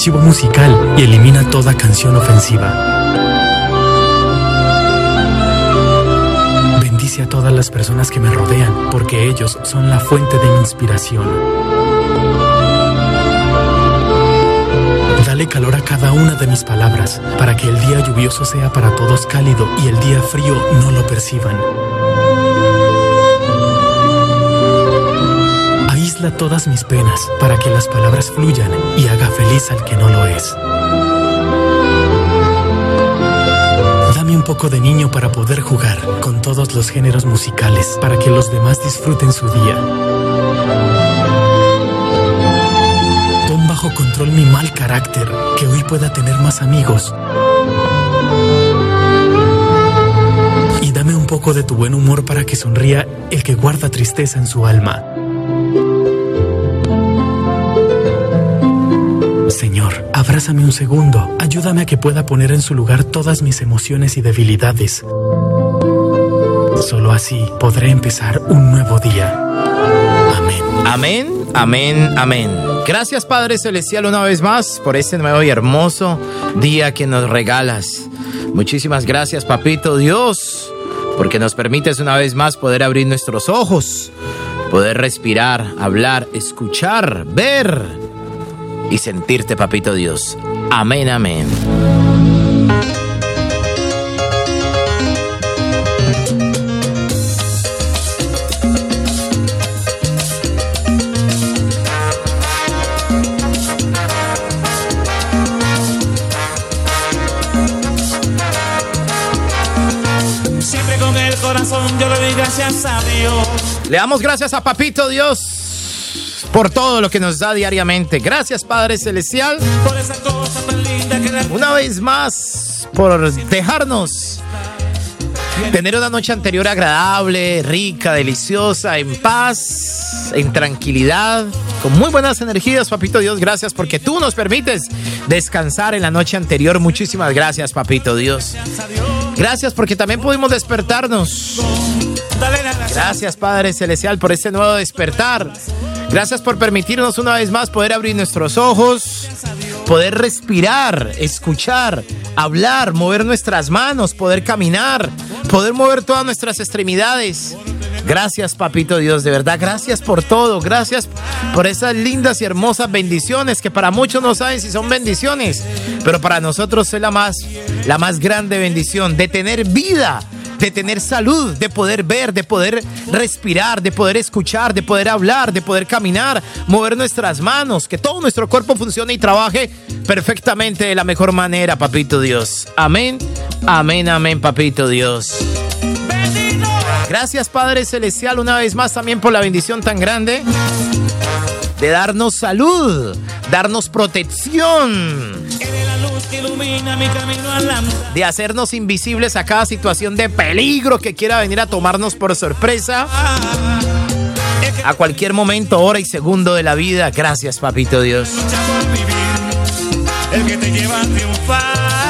archivo musical y elimina toda canción ofensiva. Bendice a todas las personas que me rodean, porque ellos son la fuente de mi inspiración. Dale calor a cada una de mis palabras, para que el día lluvioso sea para todos cálido y el día frío no lo perciban. Aísla todas mis penas, para que las palabras fluyan y haga feliz al que no lo es. Dame un poco de niño para poder jugar con todos los géneros musicales, para que los demás disfruten su día. Pon bajo control mi mal carácter, que hoy pueda tener más amigos. Y dame un poco de tu buen humor para que sonría el que guarda tristeza en su alma. Abrázame un segundo. Ayúdame a que pueda poner en su lugar todas mis emociones y debilidades. Solo así podré empezar un nuevo día. Amén. Amén, amén, amén. Gracias Padre Celestial una vez más por este nuevo y hermoso día que nos regalas. Muchísimas gracias Papito Dios, porque nos permites una vez más poder abrir nuestros ojos, poder respirar, hablar, escuchar, ver y sentirte Papito Dios. Amén, amén. Siempre con el corazón yo le doy gracias a Dios. Le damos gracias a Papito Dios por todo lo que nos da diariamente. Gracias Padre Celestial. Por esa cosa tan linda que Una vez más por dejarnos tener una noche anterior agradable, rica, deliciosa, en paz, en tranquilidad, con muy buenas energías, Papito Dios. Gracias porque tú nos permites descansar en la noche anterior. Muchísimas gracias, Papito Dios. Gracias porque también pudimos despertarnos. Gracias, Padre Celestial, por este nuevo despertar. Gracias por permitirnos una vez más poder abrir nuestros ojos, poder respirar, escuchar, hablar, mover nuestras manos, poder caminar, poder mover todas nuestras extremidades. Gracias, Papito Dios, de verdad, gracias por todo, gracias por esas lindas y hermosas bendiciones que para muchos no saben si son bendiciones, pero para nosotros es la más, la más grande bendición de tener vida, de tener salud, de poder ver, de poder respirar, de poder escuchar, de poder hablar, de poder caminar, mover nuestras manos, que todo nuestro cuerpo funcione y trabaje perfectamente de la mejor manera, Papito Dios. Amén, amén, amén, Papito Dios. Gracias Padre Celestial una vez más también por la bendición tan grande de darnos salud, darnos protección, de hacernos invisibles a cada situación de peligro que quiera venir a tomarnos por sorpresa. A cualquier momento, hora y segundo de la vida. Gracias, Papito Dios. el que te lleva a triunfar.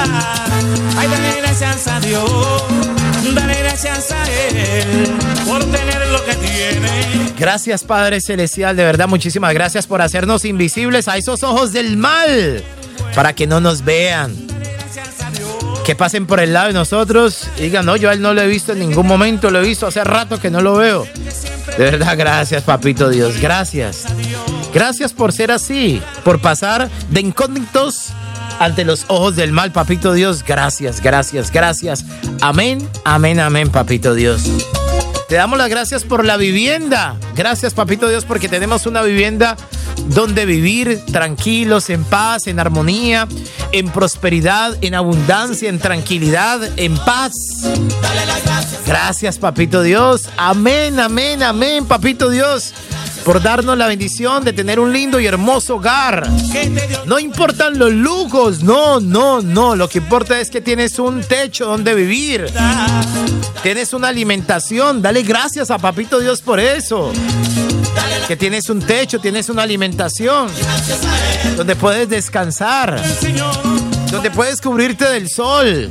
Gracias a Dios, gracias a Él por tener lo que tiene. Gracias, Padre Celestial. De verdad, muchísimas gracias por hacernos invisibles a esos ojos del mal para que no nos vean. Que pasen por el lado de nosotros y digan, no, yo a él no lo he visto en ningún momento, lo he visto hace rato que no lo veo. De verdad, gracias, Papito Dios. Gracias. Gracias por ser así, por pasar de incógnitos ante los ojos del mal, Papito Dios. Gracias, gracias, gracias. Amén, amén, amén, Papito Dios. Te damos las gracias por la vivienda. Gracias, Papito Dios, porque tenemos una vivienda donde vivir tranquilos, en paz, en armonía, en prosperidad, en abundancia, en tranquilidad, en paz. Gracias, Papito Dios. Amén, amén, amén, Papito Dios, por darnos la bendición de tener un lindo y hermoso hogar. No importan los lujos, no, no, no. Lo que importa es que tienes un techo donde vivir. Tienes una alimentación. Dale gracias a Papito Dios por eso. Que tienes un techo, tienes una alimentación. Donde puedes descansar. Donde puedes cubrirte del sol.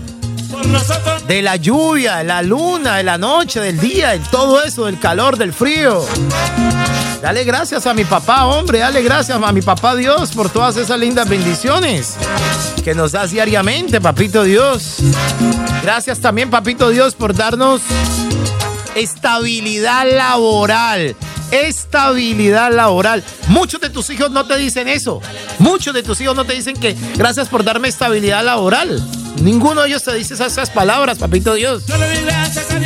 De la lluvia, de la luna, de la noche, del día, de todo eso, del calor, del frío. Dale gracias a mi papá, hombre, dale gracias a mi papá Dios por todas esas lindas bendiciones que nos das diariamente, papito Dios. Gracias también, papito Dios, por darnos estabilidad laboral. Estabilidad laboral. Muchos de tus hijos no te dicen eso. Muchos de tus hijos no te dicen que gracias por darme estabilidad laboral. Ninguno de ellos te dice esas, palabras, papito Dios.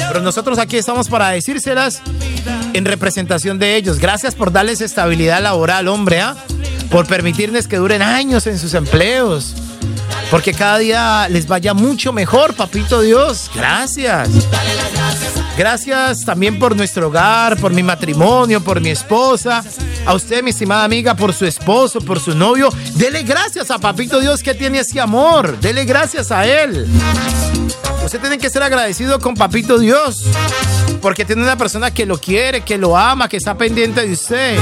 Pero nosotros aquí estamos para decírselas en representación de ellos. Gracias por darles estabilidad laboral, hombre, ¿ah? por permitirles que duren años en sus empleos. Porque cada día les vaya mucho mejor, papito Dios. Gracias. Gracias también por nuestro hogar, por mi matrimonio, por mi esposa. A usted, mi estimada amiga, por su esposo, por su novio. Dele gracias a Papito Dios que tiene ese amor. Dele gracias a Él. Usted tiene que ser agradecido con Papito Dios. Porque tiene una persona que lo quiere, que lo ama, que está pendiente de usted.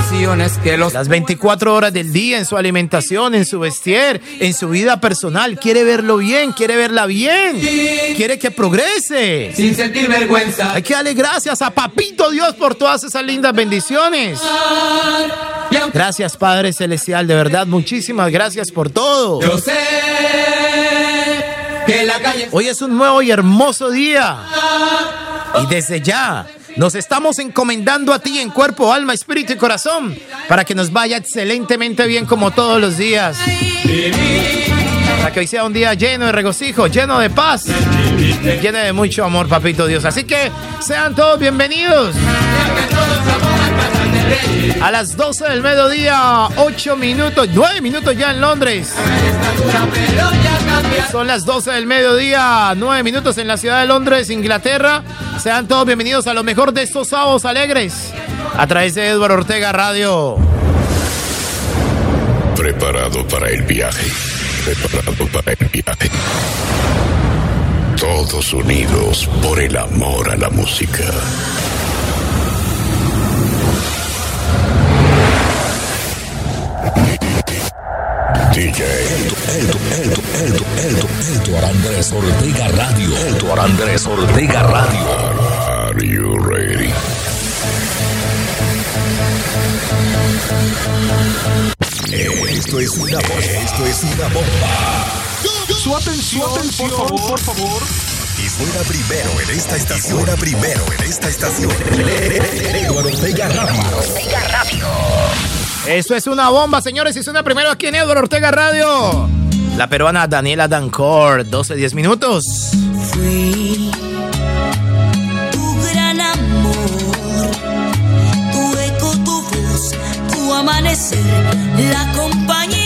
Las 24 horas del día en su alimentación, en su vestir, en su vida personal. Quiere verlo bien, quiere verla bien. Quiere que progrese. Sin sentir vergüenza. Hay que darle gracias a Papito Dios por todas esas lindas bendiciones. Gracias, Padre Celestial. De verdad, muchísimas gracias por todo. Yo sé que la calle. Hoy es un nuevo y hermoso día. Y desde ya nos estamos encomendando a ti en cuerpo, alma, espíritu y corazón para que nos vaya excelentemente bien como todos los días. Para que hoy sea un día lleno de regocijo, lleno de paz, lleno de mucho amor, papito Dios. Así que sean todos bienvenidos. A las 12 del mediodía, 8 minutos, 9 minutos ya en Londres. Son las 12 del mediodía, 9 minutos en la ciudad de Londres, Inglaterra. Sean todos bienvenidos a lo mejor de estos sábados alegres a través de Eduardo Ortega Radio. Preparado para el viaje. Preparado para el viaje. Todos unidos por el amor a la música. DJ Eldo, Eldo, Eldo, Eldo, Eldo Andrés Ortega Radio. Eldo Andrés Ortega Radio. Are you ready? Esto es una bomba. Esto es una bomba. Su atención, por favor, por favor. Y fuera primero en esta estación. Y fuera primero en esta estación. Eduardo Ortega Radio. Ortega Radio. Eso es una bomba, señores. Y suena primero aquí en Eduardo Ortega Radio. La peruana Daniela Dancor, 12-10 minutos. Fui tu gran amor, tu eco, tu voz, tu amanecer, la compañera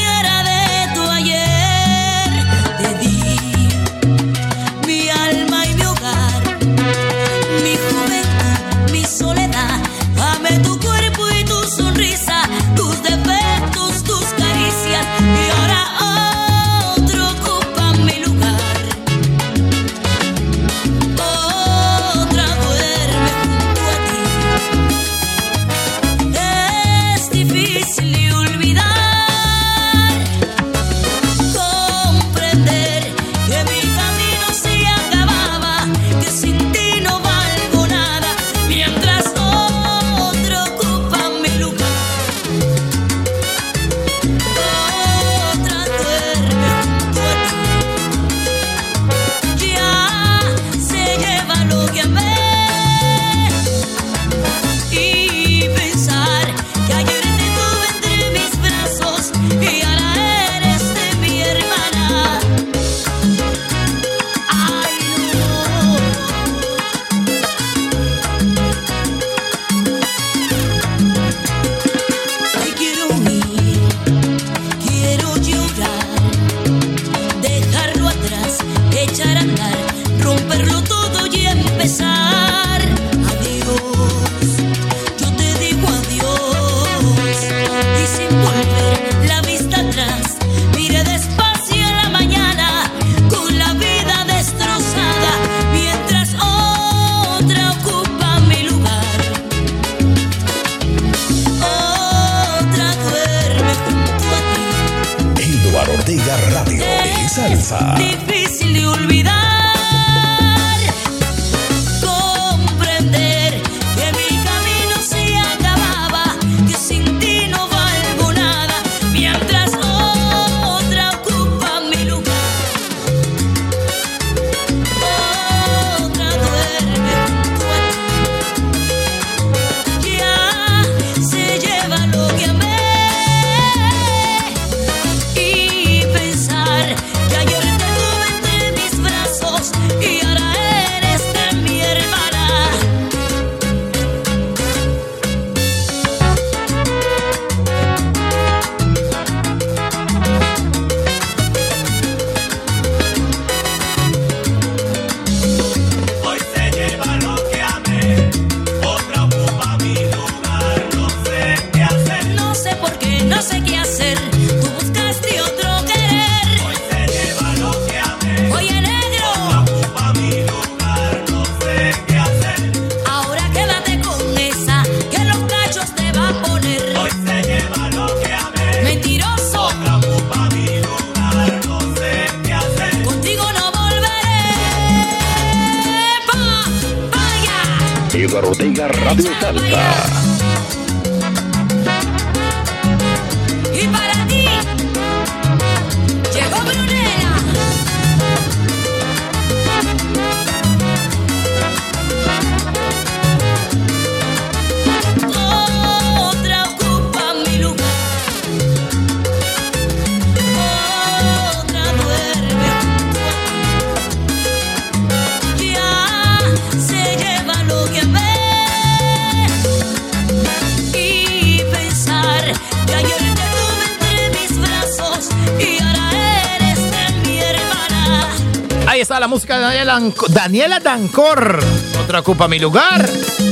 Daniela, Dancor. Otra ocupa mi lugar.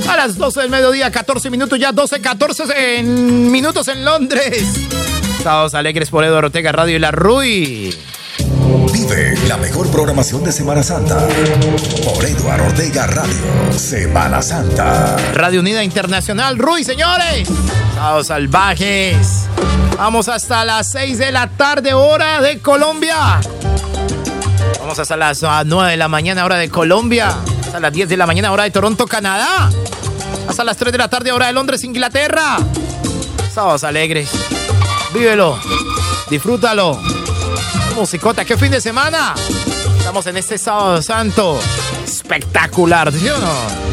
A las 12 del mediodía, 14 minutos, ya 12, 14 en minutos en Londres. Estados alegres por Eduardo Ortega Radio y La Rui. Vive la mejor programación de Semana Santa por Eduardo Ortega Radio. Semana Santa. Radio Unida Internacional, Rui, señores. Estados salvajes. Vamos hasta las 6 de la tarde, hora de Colombia. Vamos hasta las 9 de la mañana, hora de Colombia. Hasta las 10 de la mañana, hora de Toronto, Canadá. Hasta las 3 de la tarde, hora de Londres, Inglaterra. Sábados alegres. Vívelo. Disfrútalo. Musicota, qué fin de semana. Estamos en este sábado santo. Espectacular, ¿sí o no?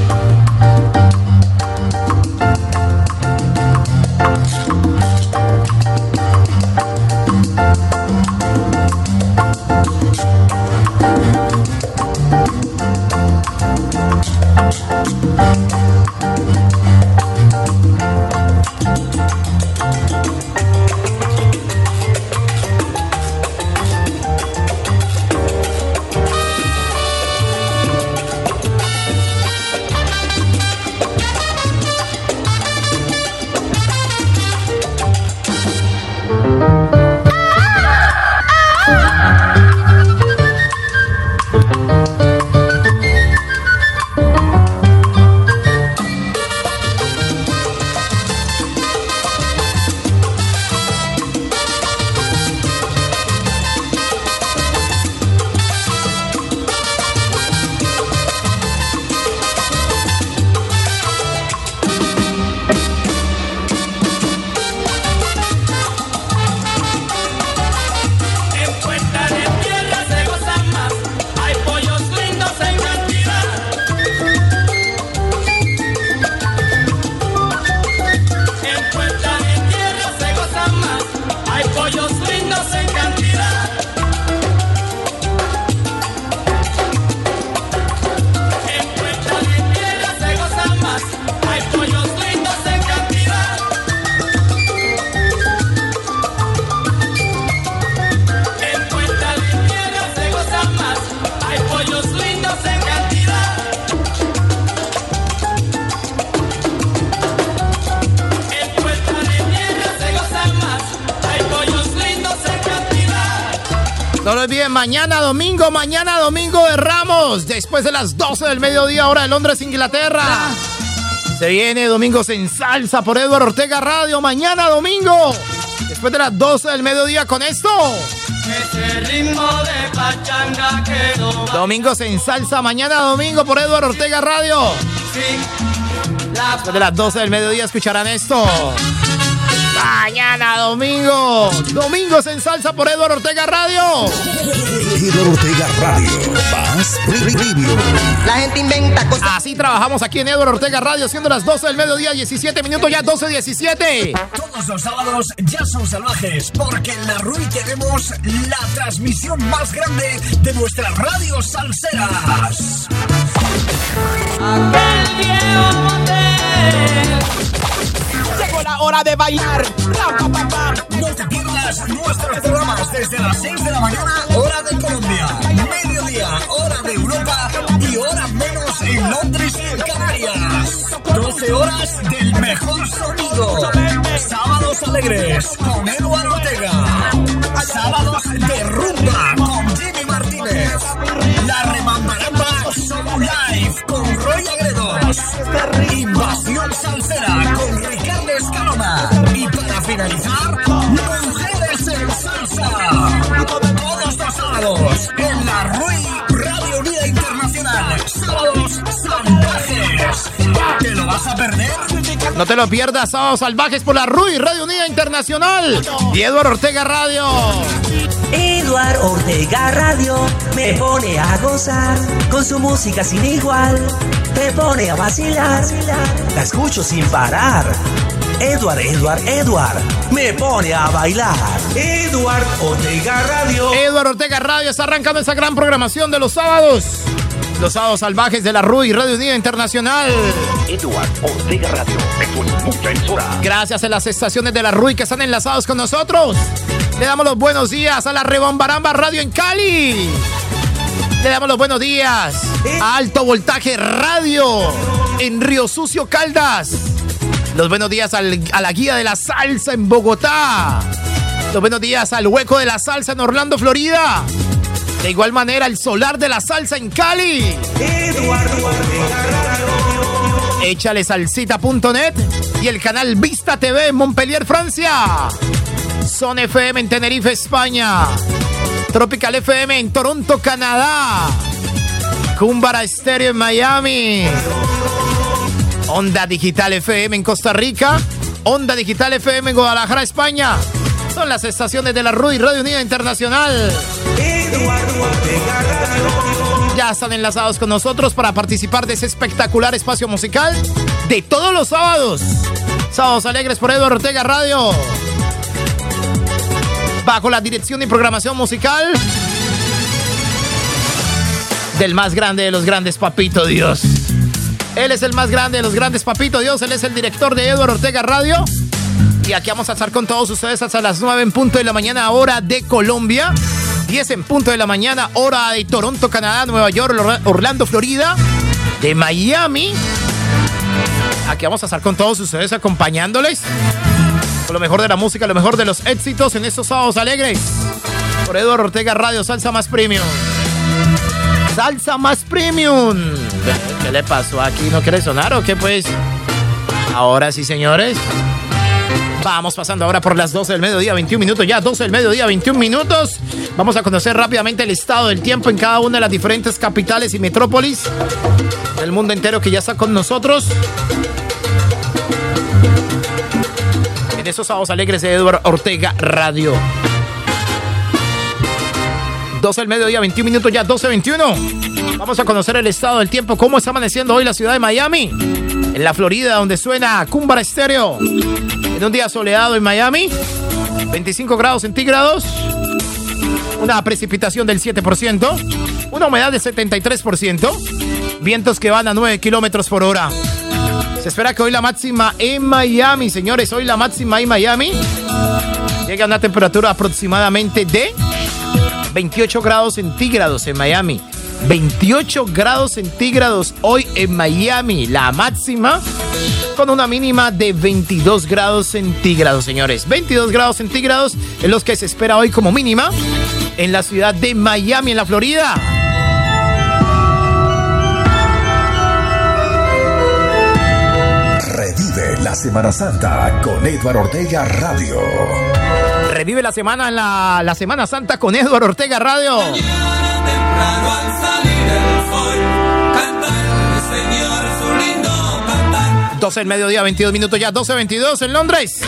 Mañana domingo, mañana domingo de Ramos, después de las 12 del mediodía, hora de Londres, Inglaterra. Se viene Domingos en Salsa por Eduardo Ortega Radio, mañana domingo, después de las 12 del mediodía con esto. Ese ritmo de pachanga que Domingos en Salsa, mañana domingo por Eduardo Ortega Radio. Después de las 12 del mediodía escucharán esto. Mañana domingo. Domingos en salsa por Eduardo Ortega Radio. Eduardo Ortega Radio. Más. La gente inventa cosas. Así trabajamos aquí en Eduardo Ortega Radio, siendo las 12 del mediodía, 17 minutos, ya 12, 17. Todos los sábados ya son salvajes, porque en la RUI tenemos la transmisión más grande de nuestras radios salseras. Aquel viejo Hora de bailar. No te pierdas nuestros programas desde las 6 de la mañana, hora de Colombia, mediodía, hora de Europa y hora menos en Londres y Canarias. 12 horas del mejor sonido. Sábados alegres con Eduardo Ortega. Sábados de sábados en la RUI Radio Unida Internacional. Sábados salvajes. Te lo No te lo pierdas, Sábados Salvajes por la RUI, Radio Unida Internacional. Y Eduardo Ortega Radio. Eduardo Ortega Radio me pone a gozar con su música sin igual. Me pone a vacilar, la escucho sin parar. Edward, Edward, Edward, me pone a bailar. Edward Ortega Radio. Eduardo Ortega Radio está arrancando esa gran programación de los sábados. Los sábados salvajes de la RUI, Radio Unida Internacional. Edward Ortega Radio, es mucha emisora. Gracias a las estaciones de la RUI que están enlazados con nosotros. Le damos los buenos días a la Rebombaramba Radio en Cali. Le damos los buenos días a Alto Voltaje Radio en Río Sucio Caldas. Los buenos días al- a la Guía de la Salsa en Bogotá. Los buenos días al Hueco de la Salsa en Orlando, Florida. De igual manera, el Solar de la Salsa en Cali. Échale salsita.net y el canal Vista TV en Montpellier, Francia. Son FM en Tenerife, España. Tropical FM en Toronto, Canadá. Cumbara Stereo en Miami. Onda Digital FM en Costa Rica. Onda Digital FM en Guadalajara, España. Son las estaciones de la RUI Radio Unida Internacional. Ya están enlazados con nosotros para participar de ese espectacular espacio musical de todos los sábados. Sábados Alegres por Eduardo Ortega Radio. Bajo la dirección y programación musical del más grande de los grandes, Papito Dios. Él es el más grande de los grandes, Papito Dios. Él es el director de Eduardo Ortega Radio. Y aquí vamos a estar con todos ustedes hasta las 9 en punto de la mañana, hora de Colombia. 10 en punto de la mañana, hora de Toronto, Canadá, Nueva York, Or- Orlando, Florida, de Miami. Aquí vamos a estar con todos ustedes acompañándoles con lo mejor de la música, lo mejor de los éxitos en estos sábados alegres. Por Eduardo Ortega Radio, Salsa Más Premium. Salsa Más Premium. ¿Qué- ¿Qué le pasó aquí? ¿No quiere sonar o qué pues? Ahora sí, señores. Vamos pasando ahora por las 12 del mediodía, 21 minutos. Ya 12 del mediodía, 21 minutos. Vamos a conocer rápidamente el estado del tiempo en cada una de las diferentes capitales y metrópolis del mundo entero que ya está con nosotros. En esos sábados alegres de Eduardo Ortega Radio. 12 del mediodía, 21 minutos ya, 12, 21. Vamos a conocer el estado del tiempo, cómo está amaneciendo hoy la ciudad de Miami. En la Florida, donde suena Cumbara Estéreo. En un día soleado en Miami, 25 grados centígrados, una precipitación del 7%, una humedad del 73%, vientos que van a 9 kilómetros por hora. Se espera que hoy la máxima en Miami, señores, hoy la máxima en Miami llega a una temperatura aproximadamente de 28 grados centígrados en Miami. 28 grados centígrados hoy en Miami, la máxima con una mínima de 22 grados centígrados, señores. 22 grados centígrados es los que se espera hoy como mínima en la ciudad de Miami, en la Florida. Revive la Semana Santa con Eduardo Ortega Radio. Revive la semana en la, la Semana Santa con Eduardo Ortega Radio. Al salir el sol, cantar, Señor, su lindo cantar. 12 del mediodía, 22 minutos ya, 12.22 en Londres.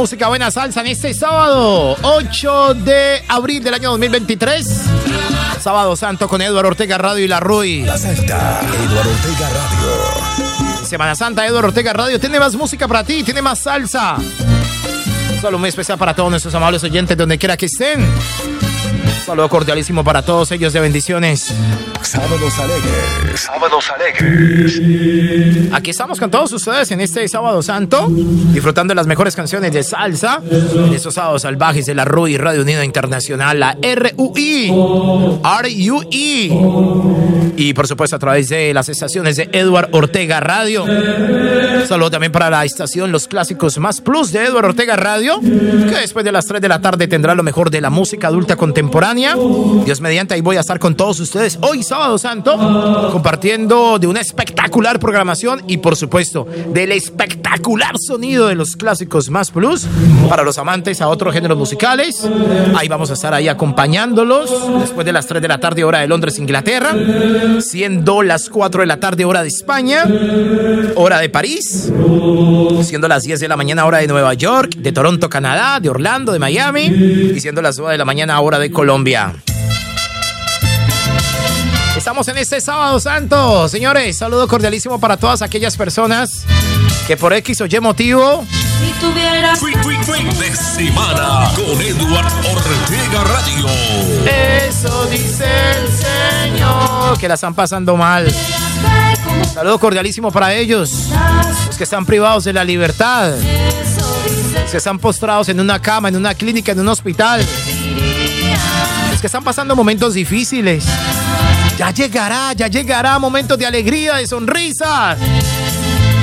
Música, buena salsa en este sábado, 8 de abril del año 2023. Sábado Santo con Eduardo Ortega Radio y La Rui. La Salta, Eduardo Ortega Radio. Semana Santa, Eduardo Ortega Radio. Tiene más música para ti, tiene más salsa. Solo muy especial para todos nuestros amables oyentes, donde quiera que estén. Saludo cordialísimo para todos ellos de bendiciones. Sábados alegres. Sábados alegres. Aquí estamos con todos ustedes en este sábado santo, disfrutando de las mejores canciones de salsa en estos sábados salvajes de la RUI Radio Unida Internacional, la RUI, RUI. Y por supuesto a través de las estaciones de Edward Ortega Radio. Saludo también para la estación Los Clásicos Más Plus de Edward Ortega Radio, que después de las 3 de la tarde tendrá lo mejor de la música adulta contemporánea. Dios mediante, ahí voy a estar con todos ustedes hoy sábado santo, compartiendo de una espectacular programación y por supuesto del espectacular sonido de los clásicos más plus para los amantes a otros géneros musicales. Ahí vamos a estar ahí acompañándolos después de las 3 de la tarde hora de Londres, Inglaterra, siendo las 4 de la tarde hora de España, hora de París, siendo las 10 de la mañana hora de Nueva York, de Toronto, Canadá, de Orlando, de Miami y siendo las 9 de la mañana hora de Colombia. Estamos en este sábado santo, señores. Saludo cordialísimo para todas aquellas personas que por X o Y motivo Si tuvieras Fin, fin, fin de semana con Edward Ortega Radio. Eso dice el Señor. Que la están pasando mal. Saludo cordialísimo para ellos. Los que están privados de la libertad. Los que están postrados en una cama, en una clínica, en un hospital. Los que están pasando momentos difíciles. Ya llegará, ya llegará momentos de alegría, de sonrisas.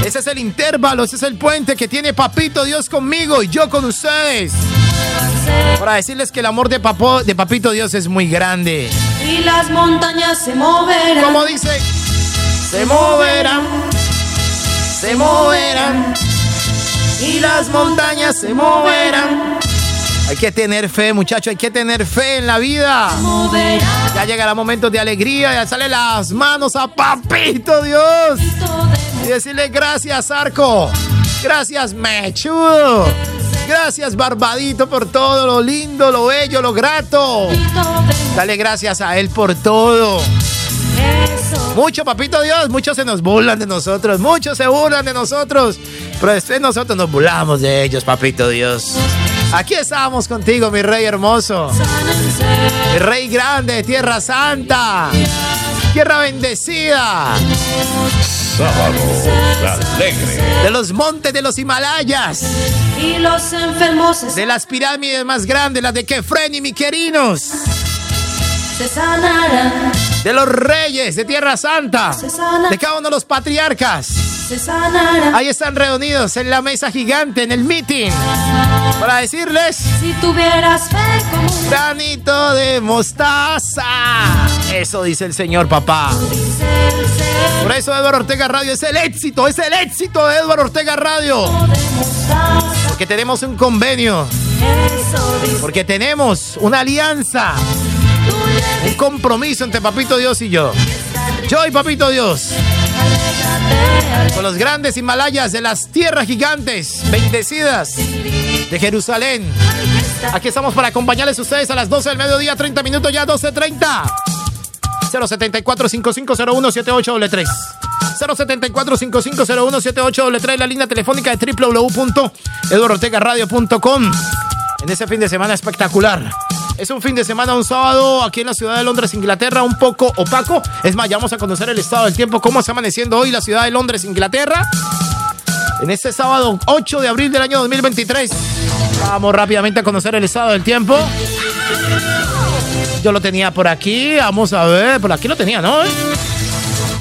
Ese es el intervalo, ese es el puente que tiene Papito Dios conmigo y yo con ustedes. Para decirles que el amor de, papo- de Papito Dios es muy grande. y las montañas se moverán. Como dice, se moverán, se moverán y las montañas se moverán. Hay que tener fe, muchachos, hay que tener fe en la vida. Ya llegará momentos de alegría, ya sale las manos a papito Dios. Y decirle gracias, Arco. Gracias, Mechudo. Gracias, Barbadito, por todo lo lindo, lo bello, lo grato. Dale gracias a él por todo. Mucho, papito Dios, muchos se nos burlan de nosotros, muchos se burlan de nosotros, pero después nosotros nos burlamos de ellos, papito Dios. Aquí estamos contigo, mi rey hermoso, mi rey grande, tierra santa, tierra bendecida, Sábado alegre. de los montes de los Himalayas, Y los enfermos se, de las pirámides más grandes, las de Kefren y Miquerinos, se sanarán, de los reyes de Tierra Santa, de cada uno de los patriarcas. Ahí están reunidos en la mesa gigante, en el meeting, para decirles, Si tuvieras fe como un granito de mostaza. Eso dice el Señor, papá. Por eso Eduardo Ortega Radio es el éxito, es el éxito de Eduardo Ortega Radio. Porque tenemos un convenio, porque tenemos una alianza, un compromiso entre Papito Dios y yo. Yo y Papito Dios. Con los grandes Himalayas de las tierras gigantes, bendecidas de Jerusalén. Aquí estamos para acompañarles ustedes a las 12 del mediodía, 30 minutos ya, 12.30. 074-5501-7833. 074-5501-7833, la línea telefónica de www.eduardortegaradio.com. En ese fin de semana espectacular. Es un fin de semana, un sábado, aquí en la ciudad de Londres, Inglaterra, un poco opaco. Es más, ya vamos a conocer el estado del tiempo, cómo está amaneciendo hoy la ciudad de Londres, Inglaterra. En este sábado 8 de abril del año 2023. Vamos rápidamente a conocer el estado del tiempo. Yo lo tenía por aquí, vamos a ver, por aquí lo tenía, ¿no?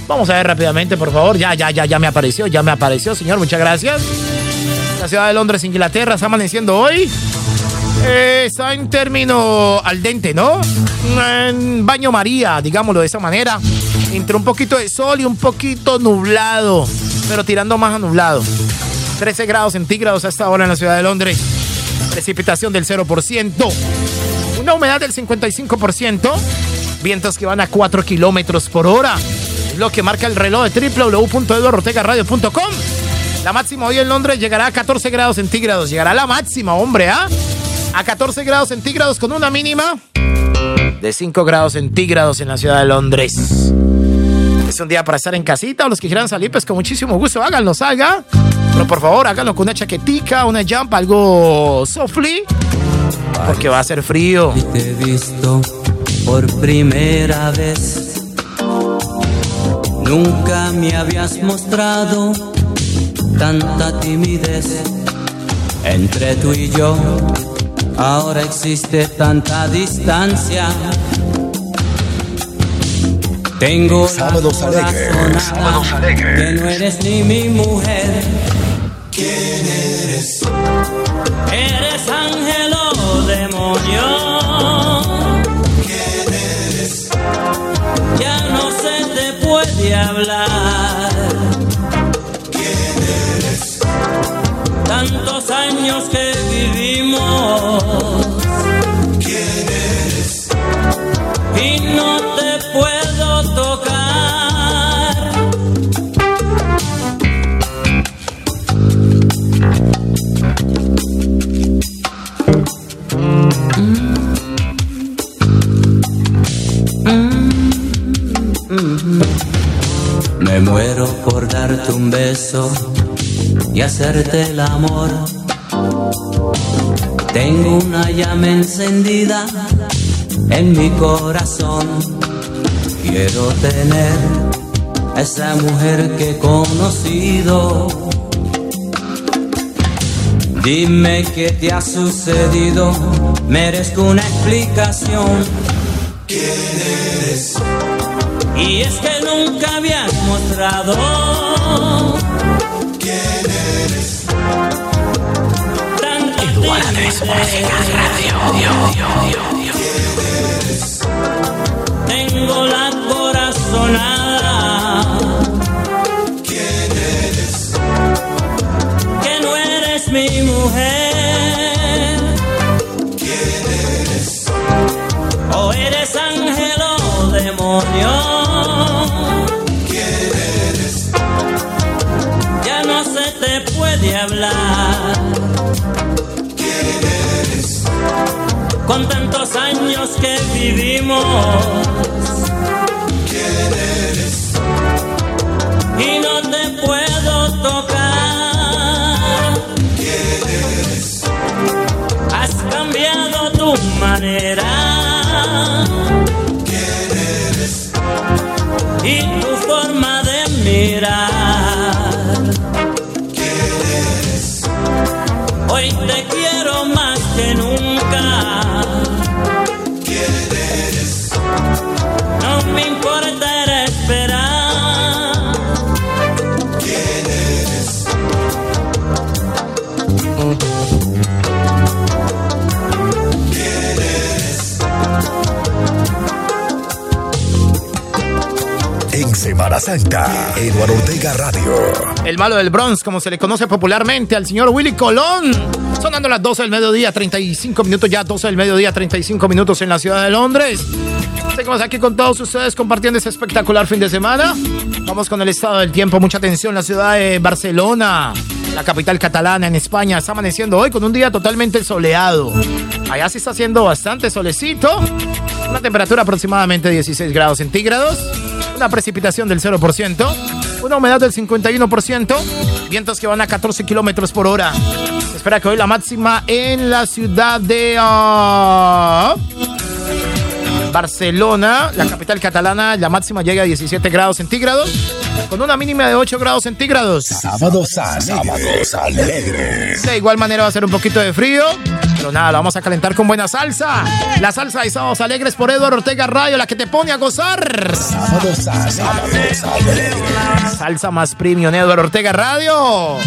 Vamos a ver rápidamente, por favor. Ya, ya, ya, ya me apareció, ya me apareció, señor, muchas gracias. La ciudad de Londres, Inglaterra, está amaneciendo hoy. Está en término al dente, ¿no? En baño María, digámoslo de esa manera. Entre un poquito de sol y un poquito nublado, pero tirando más a nublado. 13 grados centígrados a esta hora en la ciudad de Londres. Precipitación del 0%. Una humedad del 55%. Vientos que van a 4 kilómetros por hora. Lo que marca el reloj de www.eduardortegaradio.com. La máxima hoy en Londres llegará a 14 grados centígrados. Llegará la máxima, hombre, ¿ah? A 14 grados centígrados con una mínima de 5 grados centígrados en la ciudad de Londres. Es un día para estar en casita o los que quieran salir, pues con muchísimo gusto háganlo, salga. Pero por favor, háganlo con una chaquetica, una jump, algo softly. Porque va a ser frío. Te he visto por primera vez. Nunca me habías mostrado tanta timidez entre tú y yo. Ahora existe tanta distancia. Tengo Sábados alegres, sábados alegres. que no eres ni mi mujer. ¿Quién eres? Eres hacerte el amor. Tengo una llama encendida en mi corazón. Quiero tener a esa mujer que he conocido. Dime qué te ha sucedido, merezco una explicación. ¿Quién eres? Y es que nunca habías mostrado. Guardes Músicas Radio. Tengo la corazonada. ¿Quién eres? Que no eres mi mujer. ¿Quién eres? O eres ángel o demonio. ¿Quién eres? Ya no se te puede hablar. Que vivimos. ¿Quién eres? Y no te puedo tocar. ¿Quién eres? Has cambiado tu manera. Santa, Eduardo Ortega Radio. El malo del Bronx, como se le conoce popularmente al señor Willy Colón. Sonando las 12 del mediodía, 35 minutos ya, 12 del mediodía, 35 minutos en la ciudad de Londres. Seguimos aquí con todos ustedes compartiendo este espectacular fin de semana. Vamos con el estado del tiempo. Mucha atención, la ciudad de Barcelona, la capital catalana en España, está amaneciendo hoy con un día totalmente soleado. Allá sí está haciendo bastante solecito. Una temperatura aproximadamente 16 grados centígrados. Una precipitación del 0%. Una humedad del 51%. Vientos que van a 14 kilómetros por hora. Espera que hoy la máxima en la ciudad de. ah, Barcelona, la capital catalana, la máxima llega a 17 grados centígrados, con una mínima de 8 grados centígrados. Sábados alegres. Sábados alegres. De igual manera va a ser un poquito de frío, pero nada, lo vamos a calentar con buena salsa. La salsa de Sábados Alegres por Eduardo Ortega Radio, la que te pone a gozar. Sábados alegres. Salsa más premium, Eduardo Ortega Radio.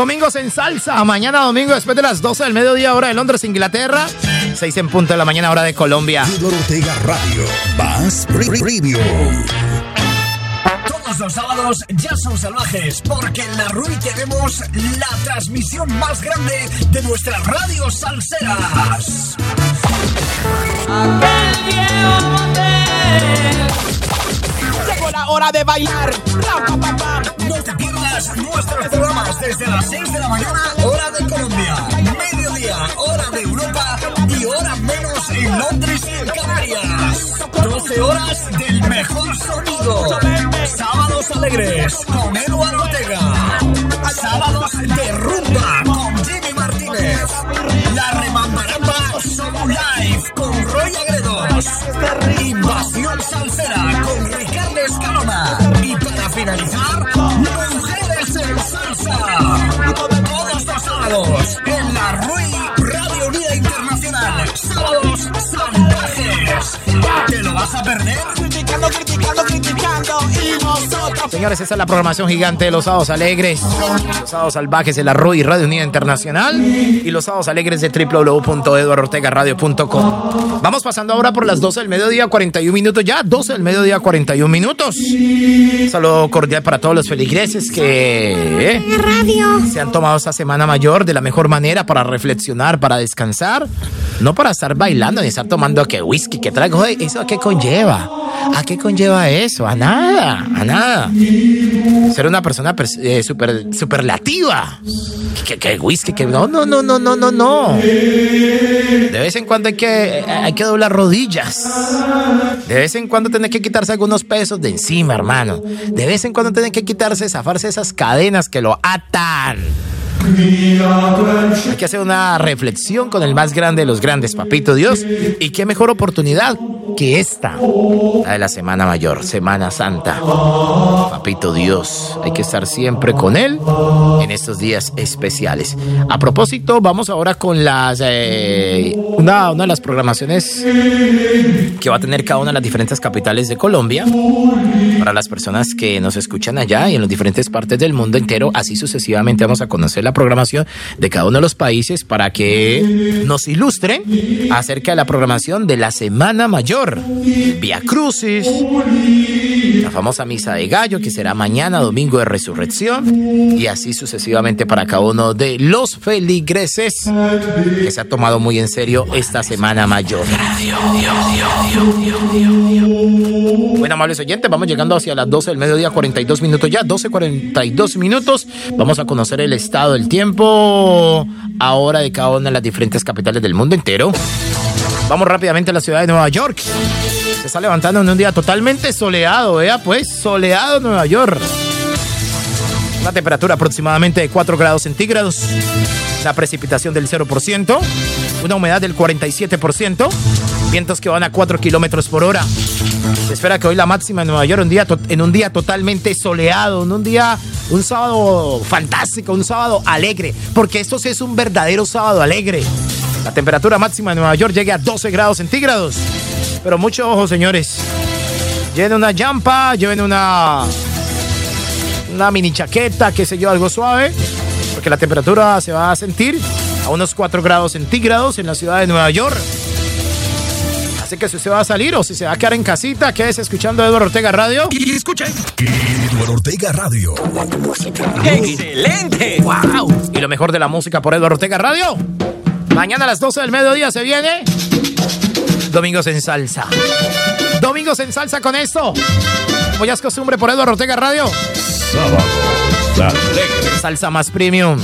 Domingos en salsa. Mañana domingo después de las 12 del mediodía, hora de Londres, Inglaterra. 6 en punto de la mañana, hora de Colombia. Ortega Radio. Bass Preview. Todos los sábados ya son salvajes porque en la RUI tenemos la transmisión más grande de nuestras radios salseras. Llegó la hora de bailar. Ra, pa, pa, pa. Nuestros programas desde las 6 de la mañana, hora de Colombia, mediodía, hora de Europa y hora menos en Londres y en Canarias. 12 horas del mejor sonido. Sábados alegres con Eduardo Ortega. Sábados de rumba con Jimmy Martínez. La remambaramba Show Live con Roy Agredos. Invasión Salsera con Ricardo Escalona. Y para finalizar, Internacional. Sábados salvajes. ¿Te lo vas a perder? Criticando, criticando, criticando. Y nosotros. Señores, esta es la programación gigante de los sábados alegres, los sábados salvajes de la RUI Radio Unida Internacional y los sábados alegres de www.eduardortegaradio.com. Vamos pasando ahora por las 12 del mediodía, 41 minutos ya, 12 del mediodía, 41 minutos. Un saludo cordial para todos los feligreses que eh, Radio. se han tomado esta semana mayor de la mejor manera para reflexionar, para descansar, no para estar bailando ni estar tomando que whisky, que traigo. Oye, ¿Eso a qué conlleva? ¿A qué conlleva eso? A nada, a nada. Ser una persona pers- eh, super, superlativa. Que, whisky, que no, no, no, no, no, no, no. De vez en cuando hay que, hay que doblar rodillas. De vez en cuando tiene que quitarse algunos pesos de encima, hermano. De vez en cuando tiene que quitarse, zafarse esas cadenas que lo atan. Hay que hacer una reflexión con el más grande de los grandes, Papito Dios. Y qué mejor oportunidad que esta, la de la Semana Mayor, Semana Santa. Papito Dios, hay que estar siempre con Él en estos días especiales. A propósito, vamos ahora con las eh, una, una de las programaciones que va a tener cada una de las diferentes capitales de Colombia para las personas que nos escuchan allá y en las diferentes partes del mundo entero. Así sucesivamente vamos a conocer la programación de cada uno de los países para que nos ilustren acerca de la programación de la Semana Mayor. Via Crucis, la famosa Misa de Gallo, que será mañana, domingo de resurrección, y así sucesivamente para cada uno de los feligreses que se ha tomado muy en serio esta Semana Mayor. Bueno, amables oyentes, vamos llegando hacia las 12 del mediodía, 42 minutos ya, 12, 42 minutos. Vamos a conocer el estado del tiempo ahora de cada una de las diferentes capitales del mundo entero. Vamos rápidamente a la ciudad de Nueva York. Se está levantando en un día totalmente soleado, vea pues, soleado Nueva York. Una temperatura aproximadamente de 4 grados centígrados. La precipitación del 0%. Una humedad del 47%. Vientos que van a 4 kilómetros por hora. Se espera que hoy la máxima en Nueva York un en un día totalmente soleado, en un día, un sábado fantástico, un sábado alegre, porque esto sí es un verdadero sábado alegre. La temperatura máxima en Nueva York llegue a 12 grados centígrados. Pero mucho ojo, señores. Lleven una jampa, lleven una una mini chaqueta, qué sé yo, algo suave, porque la temperatura se va a sentir a unos 4 grados centígrados en la ciudad de Nueva York. Así que si usted va a salir o si se va a quedar en casita, quédese escuchando a Eduardo Ortega Radio. Y escuchen. Eduardo Ortega Radio. ¡Excelente! ¡Wow! Y lo mejor de la música por Eduardo Ortega Radio. Mañana a las 12 del mediodía se viene Domingos en Salsa. Domingos en Salsa con esto. Como ya es costumbre por Eduardo Ortega Radio. Salsa más premium.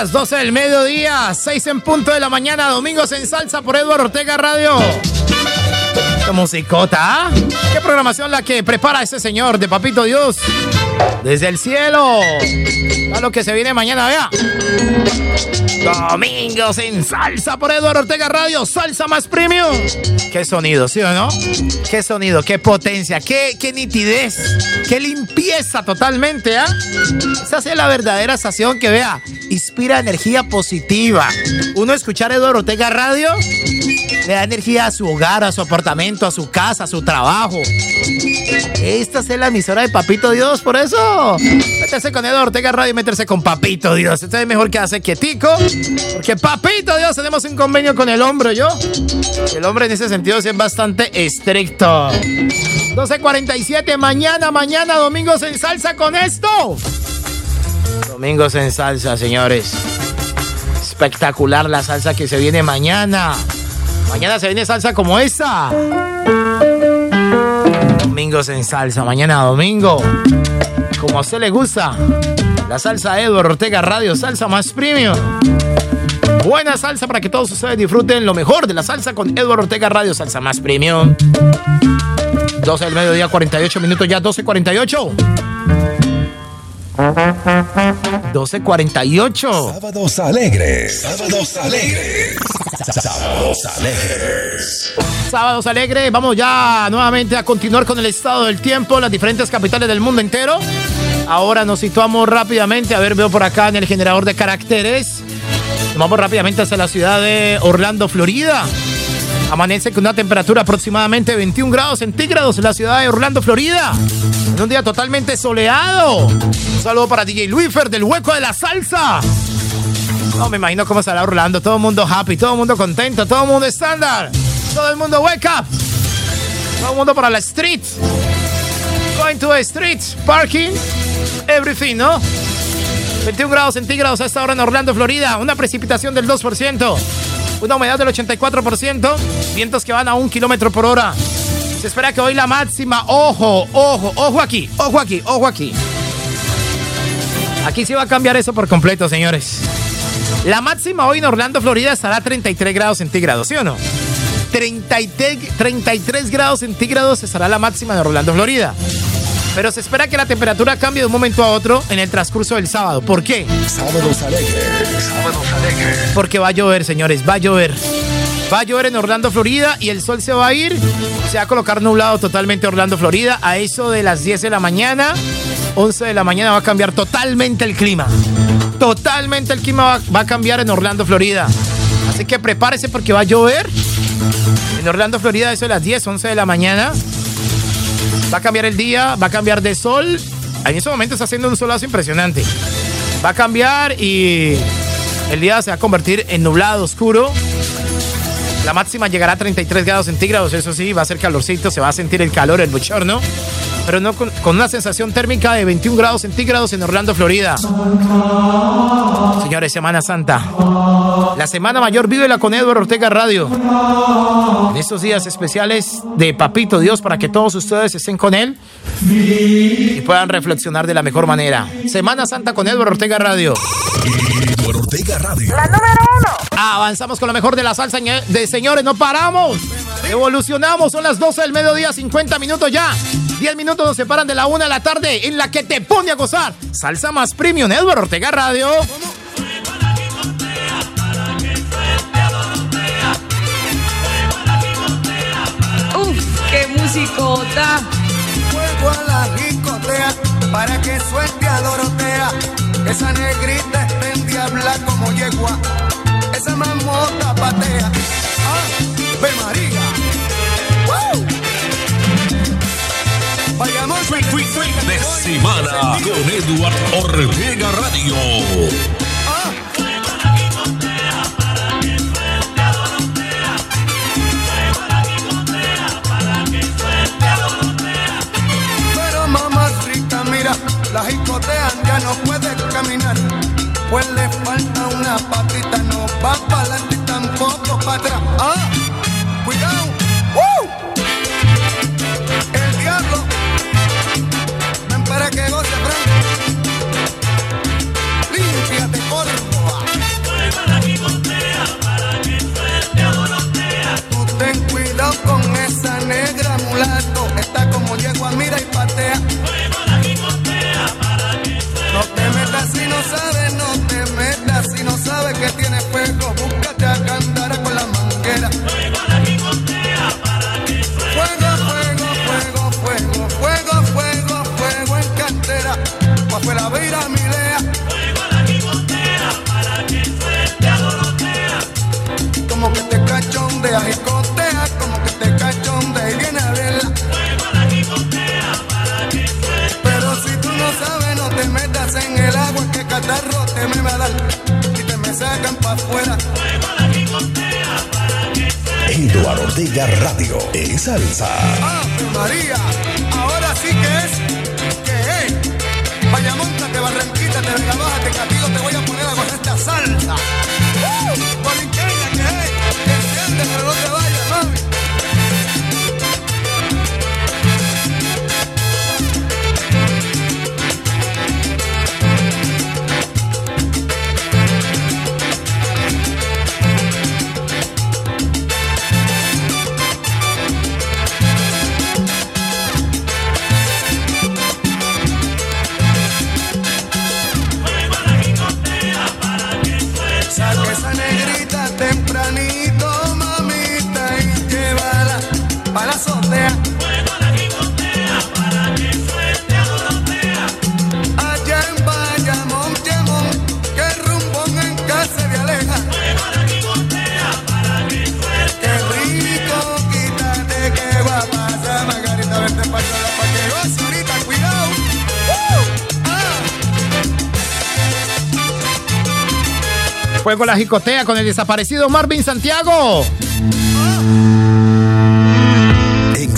Las 12 del mediodía, 6 en punto de la mañana, domingos en salsa por Eduardo Ortega Radio. Qué musicota, ¿ah? Qué programación la que prepara ese señor de Papito Dios desde el cielo. A lo que se viene mañana, vea. Domingos en salsa por Eduardo Ortega Radio, salsa más premium. Qué sonido, ¿sí o no? Qué sonido, qué potencia, qué, qué nitidez, qué limpieza totalmente, ¿ah? Esa es la verdadera estación que vea, inspira energía positiva. Uno escuchar Eduardo Ortega Radio le da energía a su hogar, a su apartamento, a su casa, a su trabajo. Esta es la emisora de Papito Dios, por eso. Méterse con Eduardo Ortega Radio y meterse con Papito Dios. Esto es mejor que hace quietico. Porque Papito Dios, tenemos un convenio con el hombre, yo. El hombre en ese sentido sí es bastante estricto. 12.47, mañana, mañana, domingos en salsa con esto. Domingos en salsa, señores. Espectacular la salsa que se viene mañana. Mañana se viene salsa como esta. Domingos en salsa, mañana domingo. Como a usted le gusta. La salsa Eduardo Ortega Radio, salsa más premium. Buena salsa para que todos ustedes disfruten lo mejor de la salsa con Eduardo Ortega Radio, salsa más premium. 12 del mediodía, 48 minutos ya, 12.48. 12.48. Sábados alegres. Sábados alegres. Sábados alegres. Sábados alegres, vamos ya nuevamente a continuar con el estado del tiempo, las diferentes capitales del mundo entero. Ahora nos situamos rápidamente, a ver, veo por acá en el generador de caracteres. Vamos rápidamente hacia la ciudad de Orlando, Florida. Amanece con una temperatura aproximadamente 21 grados centígrados en la ciudad de Orlando, Florida. En un día totalmente soleado. Un saludo para DJ Luifer del Hueco de la Salsa. No me imagino cómo estará Orlando. Todo el mundo happy, todo el mundo contento, todo el mundo estándar. Todo el mundo wake up. Todo el mundo para la street. Going to the street, parking, everything, ¿no? 21 grados centígrados a esta hora en Orlando, Florida. Una precipitación del 2%. Una humedad del 84%. Vientos que van a un kilómetro por hora. Se espera que hoy la máxima. Ojo, ojo, ojo aquí, ojo aquí, ojo aquí. Aquí sí va a cambiar eso por completo, señores. La máxima hoy en Orlando, Florida estará a 33 grados centígrados, ¿sí o no? 33, 33 grados centígrados estará la máxima en Orlando, Florida. Pero se espera que la temperatura cambie de un momento a otro en el transcurso del sábado. ¿Por qué? Sábados alegres. Sábados alegres. Porque va a llover, señores, va a llover. Va a llover en Orlando, Florida y el sol se va a ir. Se va a colocar nublado totalmente Orlando, Florida. A eso de las 10 de la mañana, 11 de la mañana va a cambiar totalmente el clima. Totalmente el clima va, va a cambiar en Orlando, Florida. Así que prepárese porque va a llover. En Orlando, Florida, eso de las 10, 11 de la mañana. Va a cambiar el día, va a cambiar de sol. En ese momento está haciendo un solazo impresionante. Va a cambiar y el día se va a convertir en nublado, oscuro. La máxima llegará a 33 grados centígrados, eso sí, va a ser calorcito, se va a sentir el calor, el bochorno. Pero no con, con una sensación térmica de 21 grados centígrados en Orlando, Florida. Señores, Semana Santa. La Semana Mayor vívela con Eduardo Ortega Radio. En estos días especiales de Papito Dios para que todos ustedes estén con él y puedan reflexionar de la mejor manera. Semana Santa con Eduardo Ortega Radio. Eduardo Ortega Radio. La número uno. Avanzamos con lo mejor de la salsa de señores, no paramos. Evolucionamos, son las 12 del mediodía, 50 minutos ya. 10 minutos nos separan de la 1 de la tarde en la que te pone a gozar. Salsa más premium, Eduardo Ortega Radio. Uf, qué musicota. Vuelvo a la discotea para que suelte a Dorotea. Esa negrita en diabla como yegua. Esa mamota patea. ¡Ah! ¡Ve María! Sweet. De semana con Eduardo Ortega Radio. Pero mamá rica, mira, la jicotean, ya no puede caminar. Pues le falta una patita, no va para adelante y tampoco para atrás. ¡Ah! ¡Cuidado! negocio, Frank. Limpia de Córdoba. Para que contea, para que suelte a Dorotea. Tú ten cuidado con esa negra mulato. Está como yegua, mira y patea. Te me sacan pa' afuera. Eduardo Ortega Radio en salsa. ¡Ave María! Ahora sí que es, que es. Vaya, montate, Barranquita, te venga, bájate, Catillo, te voy a poner a gozar esta salsa. Para la azotea. Allá en Bayamón, Yemón, que rumbón en casa de aleja. Qué rico, quítate que va a pasar, Margarita, verte para allá, pa' que goce ahorita, cuidado. ¡Uh! ¡Ah! Fuego la jicotea con el desaparecido Marvin Santiago.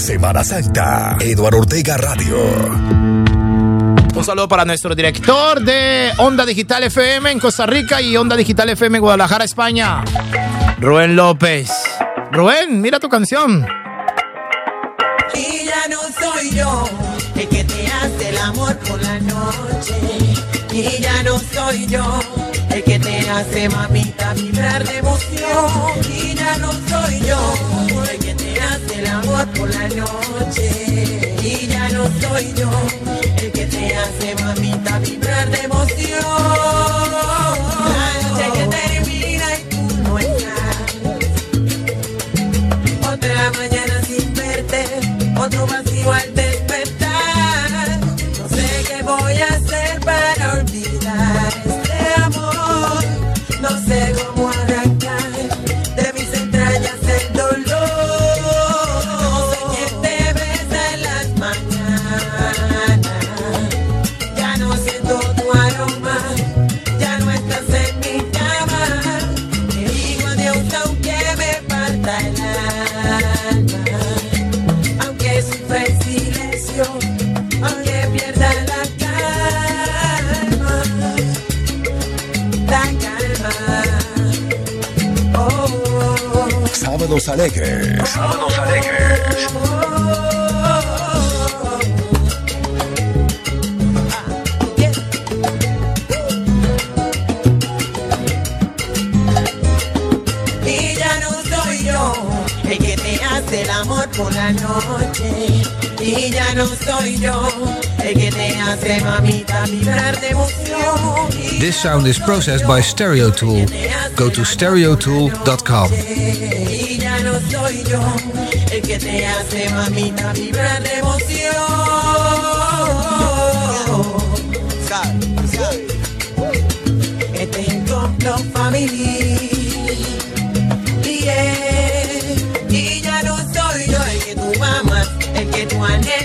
Semana Santa, Eduardo Ortega Radio. Un saludo para nuestro director de Onda Digital FM en Costa Rica y Onda Digital FM en Guadalajara, España. Rubén López. Rubén, mira tu canción. Y ya no soy yo el que te hace el amor por la noche. Y ya no soy yo el que te hace mamita vibrar de emoción. Y ya no soy yo por la noche. Y ya no soy yo el que te hace mamita vibrar de emoción. La noche que termina y tú no estás. Otra mañana sin verte, otro vacío al Sábados alegres. Sábados alegres. Y ya no soy yo el que te hace el amor por la noche. Y ya no soy yo el que te hace mamita vibrar de emoción. This sound is processed by Stereo Tool. Go to stereotool.com. El que te hace mamita vibrar de emoción. Este es el complot family. Yeah. Y ya no soy yo el que tú amas, el que tú anhelas,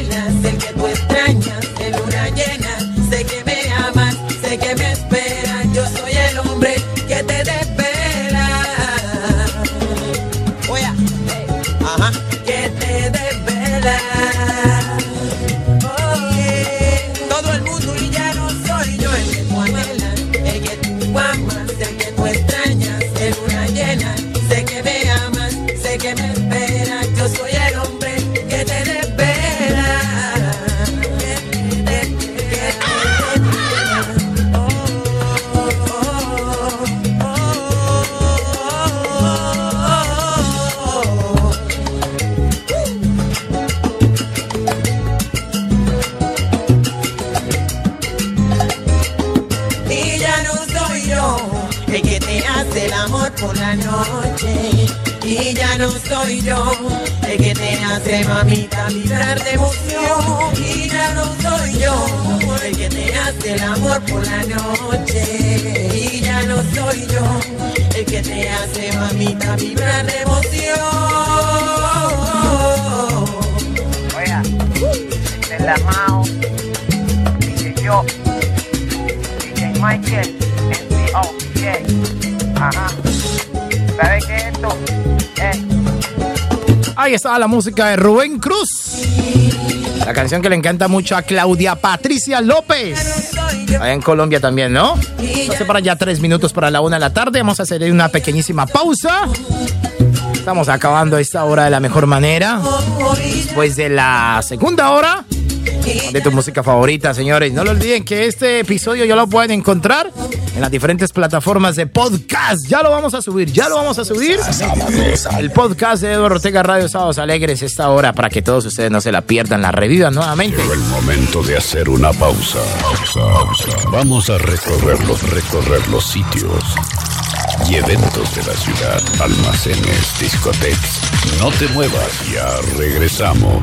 Ahí está la música de Rubén Cruz. La canción que le encanta mucho a Claudia Patricia López. Allá en Colombia también, ¿no? Hace para ya tres minutos para la una de la tarde. Vamos a hacer una pequeñísima pausa. Estamos acabando esta hora de la mejor manera. Después de la segunda hora de tu música favorita, señores. No lo olviden que este episodio ya lo pueden encontrar en las diferentes plataformas de podcast. Ya lo vamos a subir, ya lo vamos a subir. El podcast de Eduardo Ortega Radio Sábados Alegres esta hora para que todos ustedes no se la pierdan, la revivan nuevamente. Llegó el momento de hacer una pausa. Pausa, pausa. Vamos a recorrer los, recorrer los sitios y eventos de la ciudad, almacenes, discotecas. No te muevas, ya regresamos.